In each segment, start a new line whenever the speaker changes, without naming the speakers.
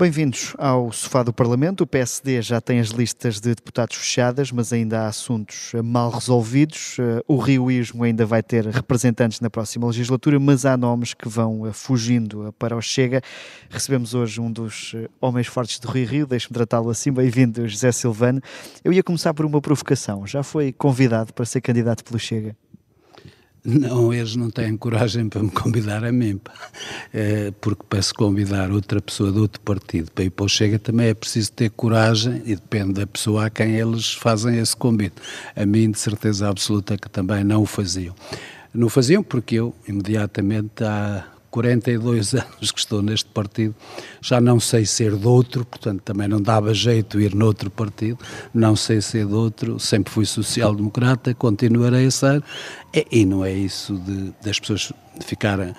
Bem-vindos ao Sofá do Parlamento. O PSD já tem as listas de deputados fechadas, mas ainda há assuntos mal resolvidos. Eh, o rioísmo ainda vai ter representantes na próxima legislatura, mas há nomes que vão eh, fugindo eh, para o Chega. Recebemos hoje um dos homens fortes do Rio Rio, deixe-me tratá-lo assim. Bem-vindo, José Silvano. Eu ia começar por uma provocação. Já foi convidado para ser candidato pelo Chega?
Não, eles não têm coragem para me convidar a mim, é, porque para se convidar outra pessoa de outro partido para ir para o Chega também é preciso ter coragem e depende da pessoa a quem eles fazem esse convite. A mim, de certeza absoluta, que também não o faziam. Não o faziam porque eu, imediatamente, há 42 anos que estou neste partido, já não sei ser de outro, portanto também não dava jeito ir noutro partido, não sei ser de outro, sempre fui social-democrata, continuarei a ser, e, e, não é isso de, das pessoas ficarem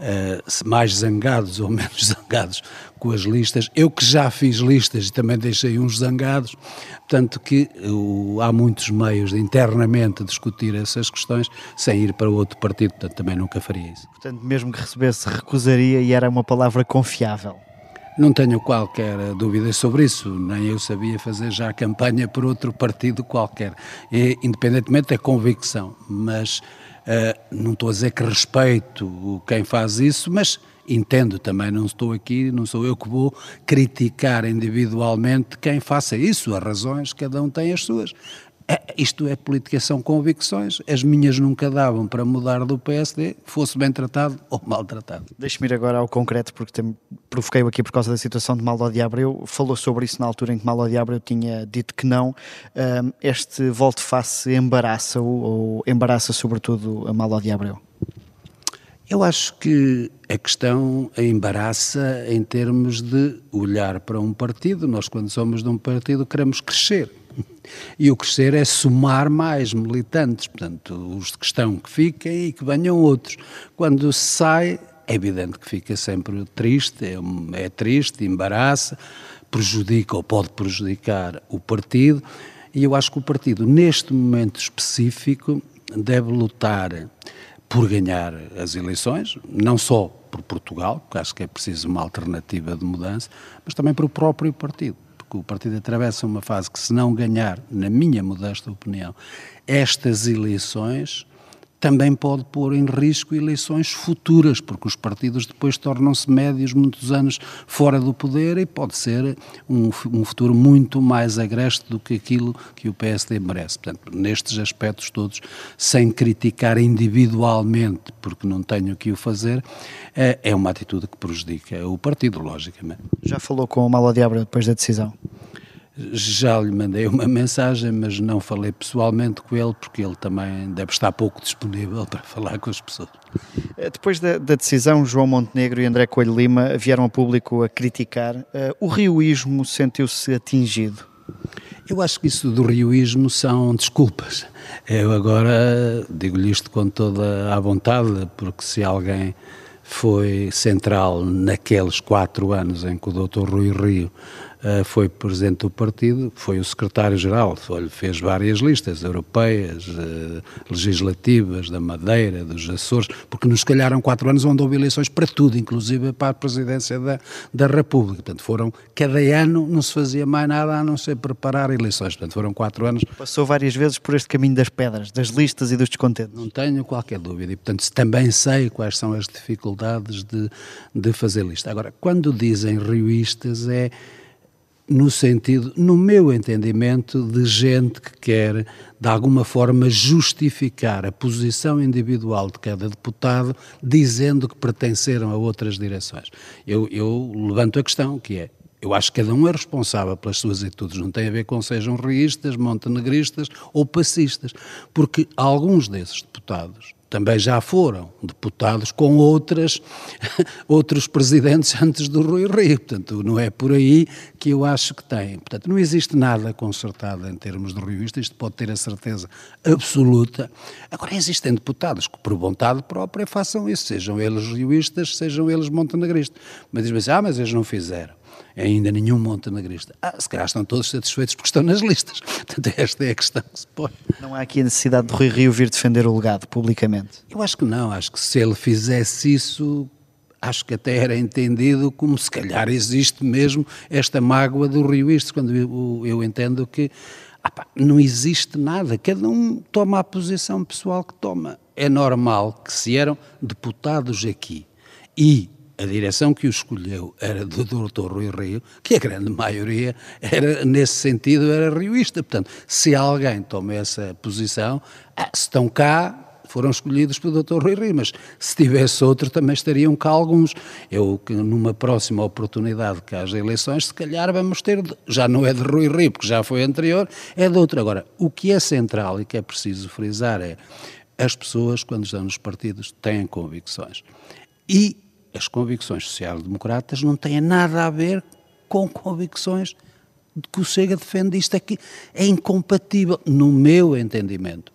uh, mais zangados ou menos zangados com as listas. Eu que já fiz listas e também deixei uns zangados, portanto que uh, há muitos meios de internamente discutir essas questões sem ir para outro partido, portanto também nunca faria isso.
Portanto, mesmo que recebesse, recusaria e era uma palavra confiável.
Não tenho qualquer dúvida sobre isso, nem eu sabia fazer já campanha por outro partido qualquer, e, independentemente da convicção, mas não estou a dizer que respeito quem faz isso, mas entendo também, não estou aqui, não sou eu que vou criticar individualmente quem faça isso, as razões, cada um tem as suas. É, isto é política, são convicções. As minhas nunca davam para mudar do PSD, fosse bem tratado ou maltratado.
Deixe-me ir agora ao concreto, porque provoquei-o aqui por causa da situação de Malo de Abreu. Falou sobre isso na altura em que Malo de Abreu tinha dito que não. Este volte-face embaraça-o ou embaraça sobretudo a Malo de Abreu?
Eu acho que a questão embaraça em termos de olhar para um partido. Nós, quando somos de um partido, queremos crescer e o crescer é somar mais militantes, portanto, os que estão que fiquem e que venham outros. Quando se sai, é evidente que fica sempre triste, é, é triste, embaraça, prejudica ou pode prejudicar o partido, e eu acho que o partido, neste momento específico, deve lutar por ganhar as eleições, não só por Portugal, porque acho que é preciso uma alternativa de mudança, mas também para o próprio partido porque o partido atravessa uma fase que, se não ganhar, na minha modesta opinião, estas eleições, também pode pôr em risco eleições futuras, porque os partidos depois tornam-se médios muitos anos fora do poder e pode ser um, um, futuro muito mais agreste do que aquilo que o PSD merece. Portanto, nestes aspectos todos, sem criticar individualmente, porque não tenho que o fazer, é, é uma atitude que prejudica o partido, logicamente.
Já falou com o Malo Diabra depois da decisão?
Já lhe mandei uma mensagem, mas não falei pessoalmente com ele, porque ele também deve estar pouco disponível para falar com as pessoas.
Eh, depois da, da decisão, João Montenegro e André Coelho Lima vieram ao público a criticar. Uh, o rioísmo sentiu-se atingido?
Eu acho que isso do rioísmo são desculpas. Eu agora digo-lhe isto com toda a vontade, porque se alguém foi central naqueles quatro anos em que o Dr. Rui Rio foi presidente do partido, foi o secretário-geral, fez várias listas europeias, uh, legislativas, da Madeira, dos Açores, porque nos calharam quatro anos onde houve eleições para tudo, inclusive para a presidência da, da República. Portanto, foram, cada ano não se fazia mais nada a não ser preparar eleições. Portanto, foram quatro anos.
Passou várias vezes por este caminho das pedras, das listas e dos descontentes.
Não tenho qualquer dúvida e, portanto, também sei quais são as dificuldades de, de fazer lista. Agora, quando dizem rioístas é no sentido, no meu entendimento, de gente que quer, de alguma forma, justificar a posição individual de cada deputado, dizendo que pertenceram a outras direções. Eu, eu levanto a questão, que é, eu acho que cada um é responsável pelas suas atitudes, não tem a ver com sejam reístas, montenegristas ou passistas, porque alguns desses deputados também já foram deputados com outras, outros presidentes antes do Rui Rio. Portanto, não é por aí que eu acho que tem. Portanto, não existe nada consertado em termos de rioista, isto pode ter a certeza absoluta. Agora, existem deputados que, por vontade própria, façam isso, sejam eles rioistas, sejam eles montenegristas. Mas dizem assim, ah, mas eles não fizeram ainda nenhum montenegrista. Ah, se calhar estão todos satisfeitos porque estão nas listas. Portanto, esta é a questão que se põe.
Não há aqui a necessidade de Rui Rio vir defender o legado publicamente?
Eu acho que não. Acho que se ele fizesse isso, acho que até era entendido como se calhar existe mesmo esta mágoa do Rio Isto, quando eu, eu entendo que ah pá, não existe nada, cada um toma a posição pessoal que toma. É normal que se eram deputados aqui e a direção que o escolheu era do Dr. Rui Rio, que a grande maioria era, nesse sentido, era rioísta. Portanto, se alguém toma essa posição, ah, se estão cá, foram escolhidos pelo Dr. Rui Rio, mas se tivesse outro também estariam cá alguns. Eu, que numa próxima oportunidade que haja eleições, se calhar vamos ter, já não é de Rui Rio, porque já foi anterior, é de outro. Agora, o que é central e que é preciso frisar é as pessoas, quando estão nos partidos, têm convicções. E as convicções social-democratas não têm nada a ver com convicções que o Chega defende. Isto que é incompatível, no meu entendimento.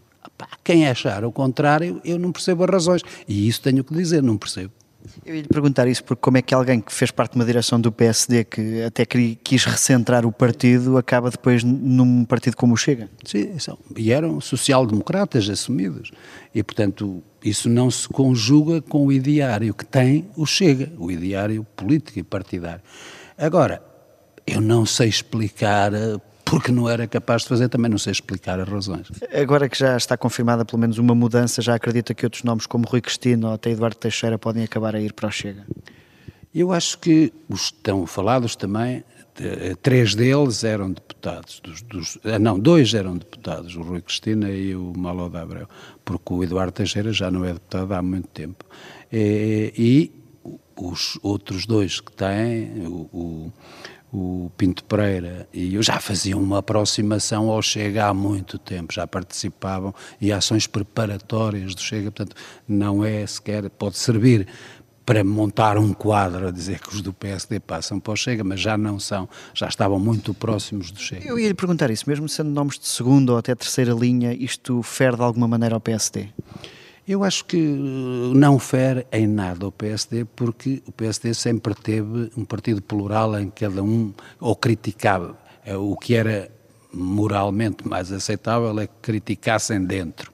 Quem achar o contrário, eu não percebo as razões. E isso tenho que dizer, não percebo.
Eu ia lhe perguntar isso, porque como é que alguém que fez parte de uma direção do PSD, que até quis recentrar o partido, acaba depois num partido como o Chega?
Sim, são, e eram social-democratas assumidos. E, portanto, isso não se conjuga com o ideário que tem o Chega, o ideário político e partidário. Agora, eu não sei explicar porque não era capaz de fazer, também não sei explicar as razões.
Agora que já está confirmada pelo menos uma mudança, já acredita que outros nomes como Rui Cristino ou até Eduardo Teixeira podem acabar a ir para o Chega?
Eu acho que os estão falados também, três deles eram deputados, dos, dos, ah, não, dois eram deputados, o Rui Cristina e o Malo da Abreu, porque o Eduardo Teixeira já não é deputado há muito tempo. E, e os outros dois que têm, o, o o Pinto Pereira e eu já faziam uma aproximação ao Chega há muito tempo, já participavam e ações preparatórias do Chega, portanto não é sequer, pode servir para montar um quadro a dizer que os do PSD passam para o Chega, mas já não são, já estavam muito próximos do Chega.
Eu ia lhe perguntar isso, mesmo sendo nomes de segunda ou até terceira linha, isto fere de alguma maneira ao PSD?
Eu acho que não fere em nada o PSD, porque o PSD sempre teve um partido plural em que cada um ou criticava. É, o que era moralmente mais aceitável é que criticassem dentro.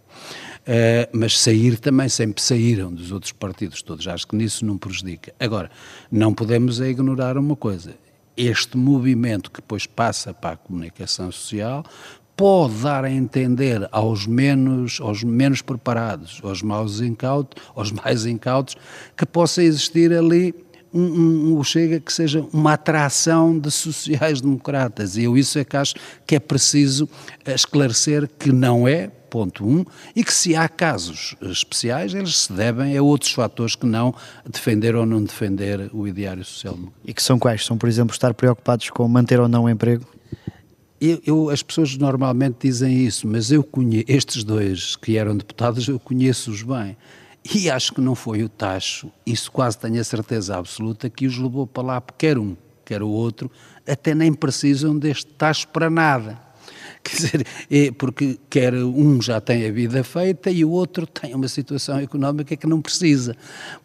Uh, mas sair também sempre saíram dos outros partidos todos. Acho que nisso não prejudica. Agora, não podemos é ignorar uma coisa. Este movimento que depois passa para a comunicação social pode dar a entender aos menos, aos menos preparados, aos mais incautos, aos mais incautos, que possa existir ali um, um, um, chega que seja uma atração de sociais-democratas. E eu isso é que acho que é preciso esclarecer que não é, ponto um, e que se há casos especiais, eles se devem a outros fatores que não defender ou não defender o ideário social-democrata.
E que são quais? São, por exemplo, estar preocupados com manter ou não o emprego?
Eu, eu, as pessoas normalmente dizem isso, mas eu conheço, estes dois que eram deputados, eu conheço-os bem. E acho que não foi o tacho, isso quase tenho a certeza absoluta, que os levou para lá, quer um, quer o outro, até nem precisam deste tacho para nada. Quer dizer, é porque quer um já tem a vida feita e o outro tem uma situação económica que não precisa.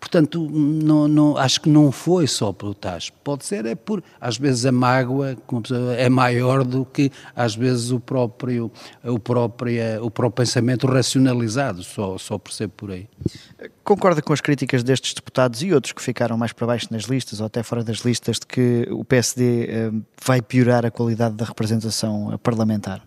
Portanto, não, não, acho que não foi só pelo tacho. Pode ser é por, às vezes, a mágoa é maior do que, às vezes, o próprio, o próprio, o próprio pensamento racionalizado, só, só por ser por aí.
Concorda com as críticas destes deputados e outros que ficaram mais para baixo nas listas ou até fora das listas de que o PSD eh, vai piorar a qualidade da representação parlamentar?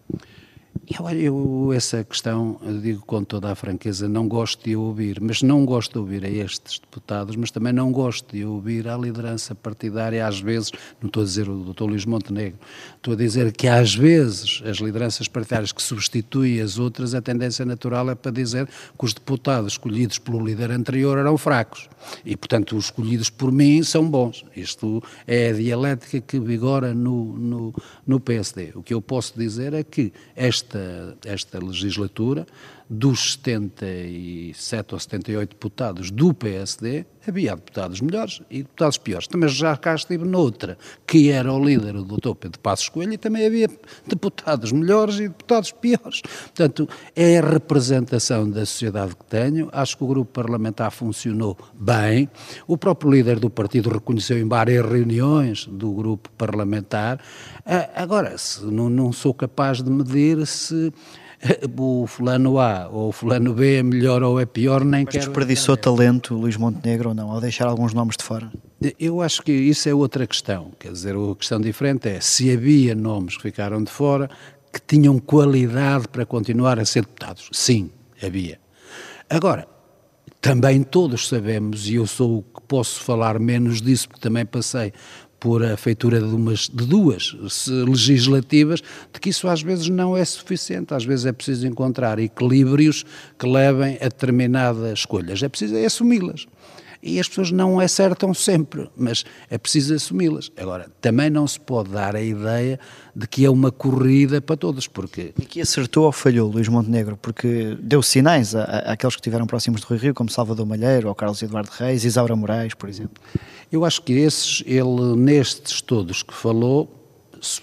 Eu, eu, essa questão, eu digo com toda a franqueza, não gosto de ouvir, mas não gosto de ouvir a estes deputados, mas também não gosto de ouvir a liderança partidária, às vezes, não estou a dizer o Dr. Luís Montenegro, estou a dizer que às vezes as lideranças partidárias que substituem as outras, a tendência natural é para dizer que os deputados escolhidos pelo líder anterior eram fracos e, portanto, os escolhidos por mim são bons. Isto é a dialética que vigora no, no, no PSD. O que eu posso dizer é que esta esta, esta legislatura, dos 77 ou 78 deputados do PSD, havia deputados melhores e deputados piores. Também já cá estive noutra, que era o líder, o doutor Pedro Passos Coelho, e também havia deputados melhores e deputados piores. Portanto, é a representação da sociedade que tenho. Acho que o grupo parlamentar funcionou bem. O próprio líder do partido reconheceu em várias reuniões do grupo parlamentar. Ah, agora, não, não sou capaz de medir se o fulano A ou o fulano B é melhor ou é pior, nem
Mas
quero...
desperdiçou talento Luís Montenegro ou não, ao deixar alguns nomes de fora?
Eu acho que isso é outra questão, quer dizer, a questão diferente é se havia nomes que ficaram de fora que tinham qualidade para continuar a ser deputados. Sim, havia. Agora, também todos sabemos, e eu sou o que posso falar menos disso, porque também passei por a feitura de, umas, de duas legislativas, de que isso às vezes não é suficiente, às vezes é preciso encontrar equilíbrios que levem a determinadas escolhas, é preciso é assumi-las e as pessoas não acertam sempre, mas é preciso assumi-las. Agora, também não se pode dar a ideia de que é uma corrida para todos, porque...
E que acertou ou falhou Luís Montenegro? Porque deu sinais a, a, àqueles que estiveram próximos do Rui Rio, como Salvador Malheiro, ou Carlos Eduardo Reis, Isaura Moraes, por exemplo.
Eu acho que esses, ele, nestes todos que falou,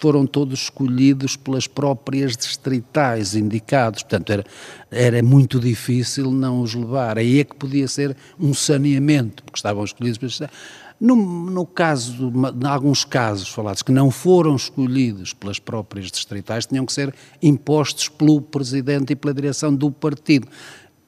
foram todos escolhidos pelas próprias distritais indicados, portanto era, era muito difícil não os levar, aí é que podia ser um saneamento, porque estavam escolhidos pelas no, no caso, em alguns casos falados que não foram escolhidos pelas próprias distritais, tinham que ser impostos pelo presidente e pela direção do partido.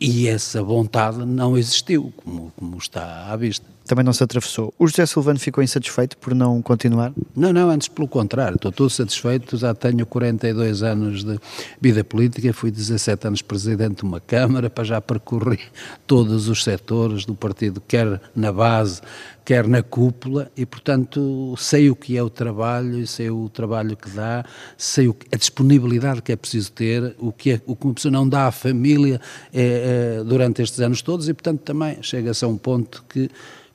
E essa vontade não existiu, como, como está à vista.
Também não se atravessou. O José Silvano ficou insatisfeito por não continuar?
Não, não, antes pelo contrário. Estou todo satisfeito. Já tenho 42 anos de vida política, fui 17 anos presidente de uma Câmara, para já percorrer todos os setores do partido, quer na base, quer na cúpula, e portanto sei o que é o trabalho, sei o trabalho que dá, sei o, a disponibilidade que é preciso ter, o que, é, o que uma pessoa não dá à família é, é, durante estes anos todos, e portanto também chega-se a um ponto que,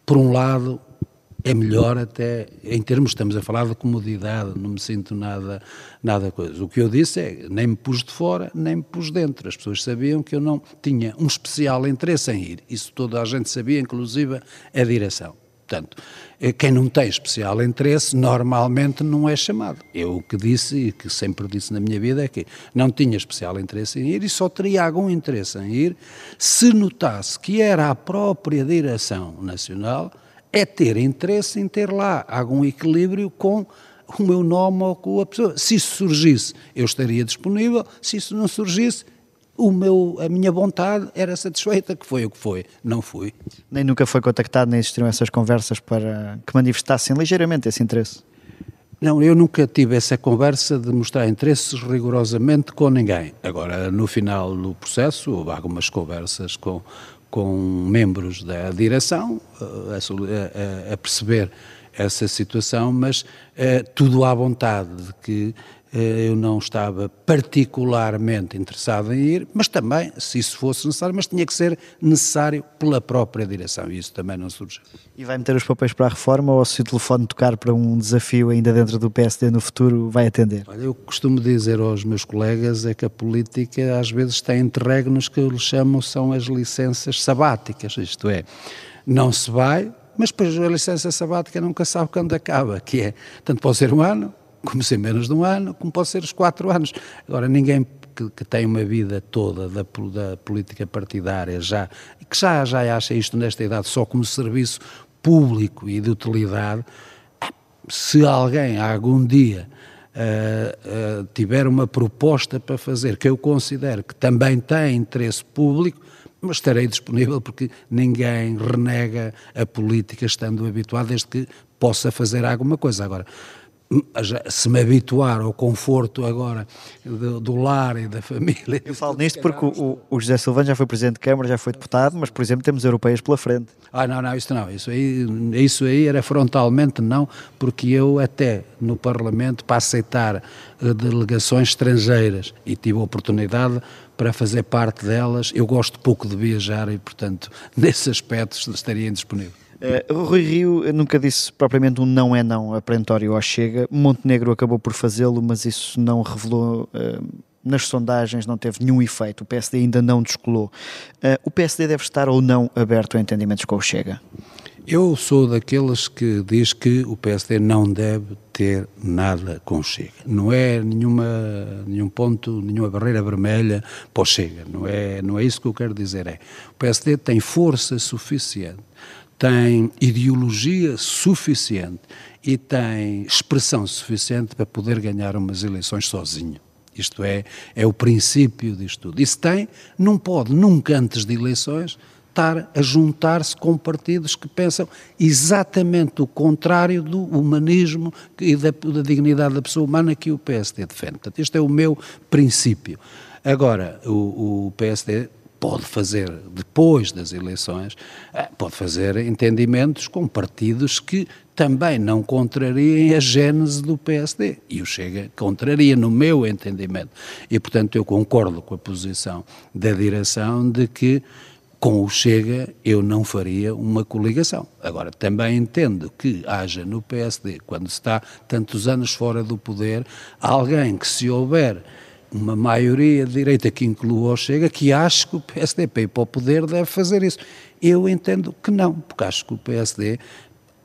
por um lado, é melhor até, em termos, estamos a falar de comodidade, não me sinto nada, nada coisa. O que eu disse é, nem me pus de fora, nem me pus dentro. As pessoas sabiam que eu não tinha um especial interesse em ir. Isso toda a gente sabia, inclusive a direção. Portanto, eh, quem não tem especial interesse normalmente não é chamado. Eu o que disse e que sempre disse na minha vida é que não tinha especial interesse em ir e só teria algum interesse em ir se notasse que era a própria direção nacional é ter interesse em ter lá algum equilíbrio com o meu nome ou com a pessoa. Se isso surgisse, eu estaria disponível, se isso não surgisse, o meu, a minha vontade era satisfeita, que foi o que foi, não fui.
Nem nunca foi contactado, nem existiram essas conversas para que manifestassem ligeiramente esse interesse?
Não, eu nunca tive essa conversa de mostrar interesses rigorosamente com ninguém. Agora, no final do processo, houve algumas conversas com, com membros da direção eh, a, a, a perceber essa situação, mas é, tudo à vontade de que eh, eu não estava particularmente interessado em ir, mas também, se isso fosse necessário, mas tinha que ser necessário pela própria direção, e isso também não surgiu.
E vai meter os papéis para a reforma ou se o telefone tocar para um desafio ainda dentro do PSD no futuro, vai atender?
Olha, eu costumo dizer aos meus colegas é que a política às vezes tem interregnos que eu lhe chamo são as licenças sabáticas, isto é, não se vai, mas depois a licença sabática nunca sabe quando acaba, que é, tanto pode ser um ano, como ser menos de um ano, como pode ser os quatro anos. Agora, ninguém que, que tem uma vida toda da, da, política partidária já, que já, já acha isto nesta idade só como serviço público e de utilidade, se alguém algum dia uh, uh, tiver uma proposta para fazer que eu considero que também tem interesse público, mas estarei disponível porque ninguém renega a política estando habituado desde que possa fazer alguma coisa. Agora, se me habituar ao conforto agora do, do, lar e da família.
Eu falo nisto porque o, o, José Silvano já foi Presidente de Câmara, já foi deputado, mas, por exemplo, temos europeias pela frente.
Ah, não, não, isso não. Isso aí, isso aí era frontalmente não, porque eu até no Parlamento, para aceitar eh, delegações estrangeiras, e tive a oportunidade para fazer parte delas, eu gosto pouco de viajar e, portanto, nesse aspecto estaria indisponível.
Uh, Rui Rio nunca disse propriamente um não é não a perentório ao Chega. Montenegro acabou por fazê-lo, mas isso não revelou uh, nas sondagens, não teve nenhum efeito. O PSD ainda não descolou. Uh, o PSD deve estar ou não aberto a entendimentos com o Chega?
Eu sou daqueles que diz que o PSD não deve ter nada com o Chega. Não é nenhuma, nenhum ponto, nenhuma barreira vermelha para o Chega. Não é, não é isso que eu quero dizer. É, o PSD tem força suficiente tem ideologia suficiente e tem expressão suficiente para poder ganhar umas eleições sozinho. Isto é, é o princípio disto tudo. Isso tem, não pode, nunca antes de eleições, estar a juntar-se com partidos que pensam exatamente o contrário do humanismo e da, da, dignidade da pessoa humana que o PSD defende. Portanto, este é o meu princípio. Agora, o, o PSD pode fazer, depois das eleições, eh, pode fazer entendimentos com partidos que também não contrariem a gênese do PSD. E o Chega contraria, no meu entendimento. E, portanto, eu concordo com a posição da direção de que com o Chega eu não faria uma coligação. Agora, também entendo que haja no PSD, quando está tantos anos fora do poder, alguém que se houver uma maioria de direita que inclua o Chega, que acha que o PSD, para ir para o poder, deve fazer isso. Eu entendo que não, porque acho que o PSD,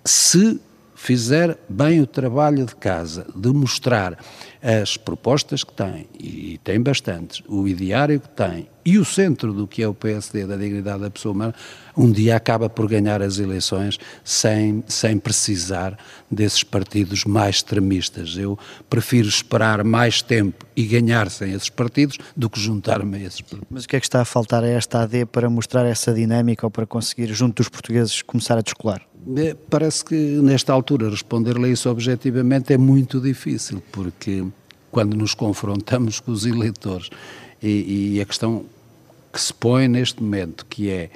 se fizer bem o trabalho de casa, de mostrar as propostas que tem, e tem bastantes, o ideário que tem e o centro do que é o PSD, da dignidade da pessoa humana, um dia acaba por ganhar as eleições sem, sem precisar desses partidos mais extremistas. Eu prefiro esperar mais tempo e ganhar sem esses partidos do que juntar-me a esses partidos.
Mas o que é que está a faltar a esta AD para mostrar essa dinâmica ou para conseguir, junto dos portugueses, começar a descolar?
Parece que nesta altura responder-lhe isso objetivamente é muito difícil, porque quando nos confrontamos com os eleitores e, e a questão que se põe neste momento, que é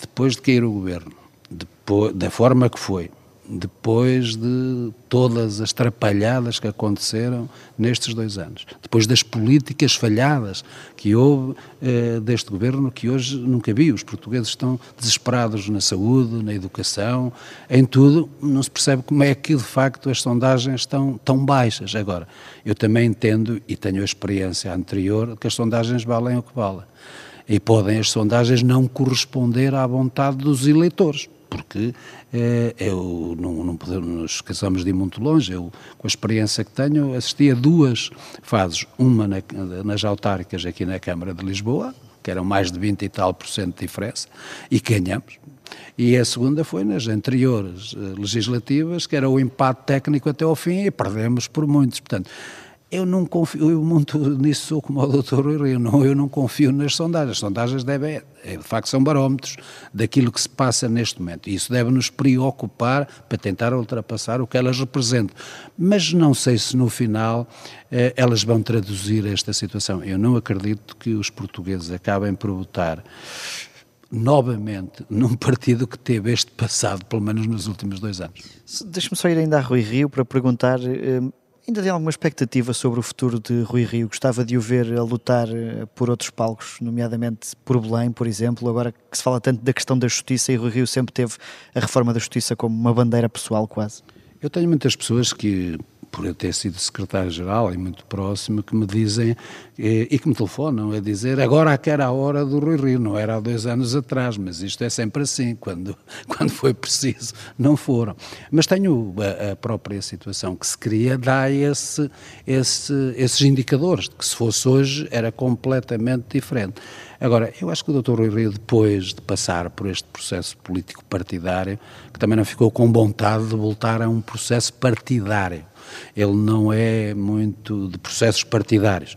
depois de cair o governo, depois, da forma que foi, depois de todas as trapalhadas que aconteceram nestes dois anos, depois das políticas falhadas que houve eh, deste governo, que hoje nunca vi. Os portugueses estão desesperados na saúde, na educação, em tudo. Não se percebe como é que, de facto, as sondagens estão tão baixas. Agora, eu também entendo, e tenho a experiência anterior, que as sondagens valem o que valem. E podem as sondagens não corresponder à vontade dos eleitores porque é, eu não, não podemos nos esqueçamos de ir muito longe. Eu, com a experiência que tenho, assisti a duas fases, uma na, nas autárquicas aqui na Câmara de Lisboa, que eram mais de 20 e tal por cento de diferença, e ganhamos. E a segunda foi nas anteriores eh, legislativas, que era o empate técnico até ao fim, e perdemos por muitos. Portanto, eu não confio, eu muito nisso sou como o doutor Rui não, eu não confio nas sondagens. As sondagens devem, é, de facto, são barómetros daquilo que se passa neste momento. E isso deve nos preocupar para tentar ultrapassar o que elas representam. Mas não sei se no final eh, elas vão traduzir esta situação. Eu não acredito que os portugueses acabem por votar novamente num partido que teve este passado, pelo menos nos últimos dois anos.
Deixe-me só ir ainda a Rui Rio para perguntar. Eh, Ainda tem alguma expectativa sobre o futuro de Rui Rio? Gostava de o ver a lutar eh, por outros palcos, nomeadamente por Belém, por exemplo, agora que se fala tanto da questão da justiça e Rui Rio sempre teve a reforma da justiça como uma bandeira pessoal quase.
Eu tenho muitas pessoas que por eu ter sido secretário-geral e muito próximo, que me dizem e, e, que me telefonam a dizer agora que era a hora do Rui Rio, não era há dois anos atrás, mas isto é sempre assim, quando, quando foi preciso, não foram. Mas tenho a, a própria situação que se cria, dá esse, esse, esses indicadores, de que se fosse hoje era completamente diferente. Agora, eu acho que o Dr. Rui Rio, depois de passar por este processo político partidário, que também não ficou com vontade de voltar a um processo partidário, ele não é muito de processos partidários.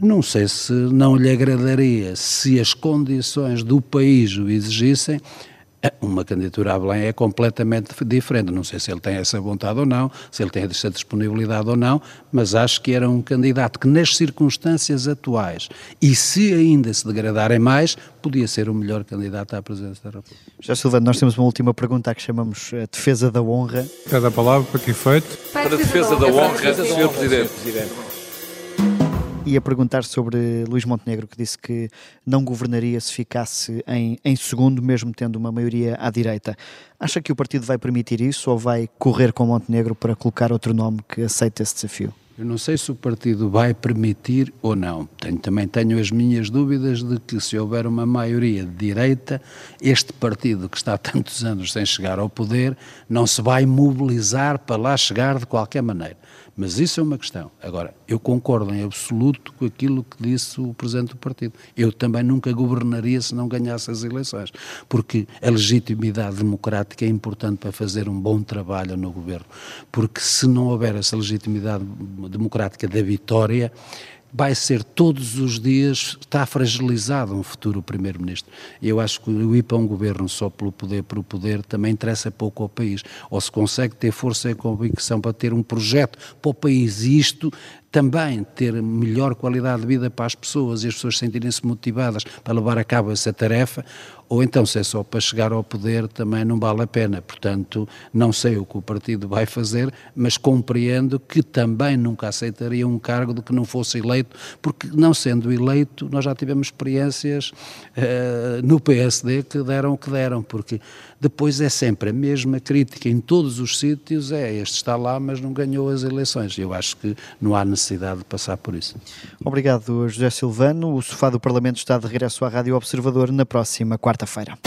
Não sei se não lhe agradaria, se as condições do país o exigissem, uma candidatura a Belém é completamente diferente. Não sei se ele tem essa vontade ou não, se ele tem essa disponibilidade ou não, mas acho que era um candidato que, nas circunstâncias atuais, e se ainda se degradarem mais, podia ser o melhor candidato à presidência da República.
Já Silvano, nós temos uma última pergunta que chamamos a defesa da honra.
Cada palavra para que efeito?
Para a defesa da honra, Sr. Presidente
e a perguntar sobre Luís Montenegro, que disse que não governaria se ficasse em, em segundo, mesmo tendo uma maioria à direita. Acha que o partido vai permitir isso ou vai correr com Montenegro para colocar outro nome que aceite esse desafio?
Eu não sei se o partido vai permitir ou não. Tenho, também tenho as minhas dúvidas de que, se houver uma maioria de direita, este partido que está há tantos anos sem chegar ao poder não se vai mobilizar para lá chegar de qualquer maneira. Mas isso é uma questão. Agora, eu concordo em absoluto com aquilo que disse o Presidente do Partido. Eu também nunca governaria se não ganhasse as eleições, porque a legitimidade democrática é importante para fazer um bom trabalho no governo. Porque se não houver essa legitimidade democrática da vitória, vai ser todos os dias, está fragilizado um futuro Primeiro-Ministro. Eu acho que o ir para um governo só pelo poder, por poder, também interessa pouco ao país. Ou se consegue ter força e convicção para ter um projeto para o país, e isto também ter melhor qualidade de vida para as pessoas e as pessoas sentirem-se motivadas para levar a cabo essa tarefa, ou então se é só para chegar ao poder também não vale a pena. Portanto, não sei o que o partido vai fazer, mas compreendo que também nunca aceitaria um cargo de que não fosse eleito, porque não sendo eleito, nós já tivemos experiências uh, no PSD que deram o que deram, porque depois é sempre a mesma crítica em todos os sítios, é este está lá, mas não ganhou as eleições. Eu acho que não há necessidade de passar por isso.
Obrigado, José Silvano. O sofá do Parlamento está de regresso à Rádio Observador na próxima quarta-feira.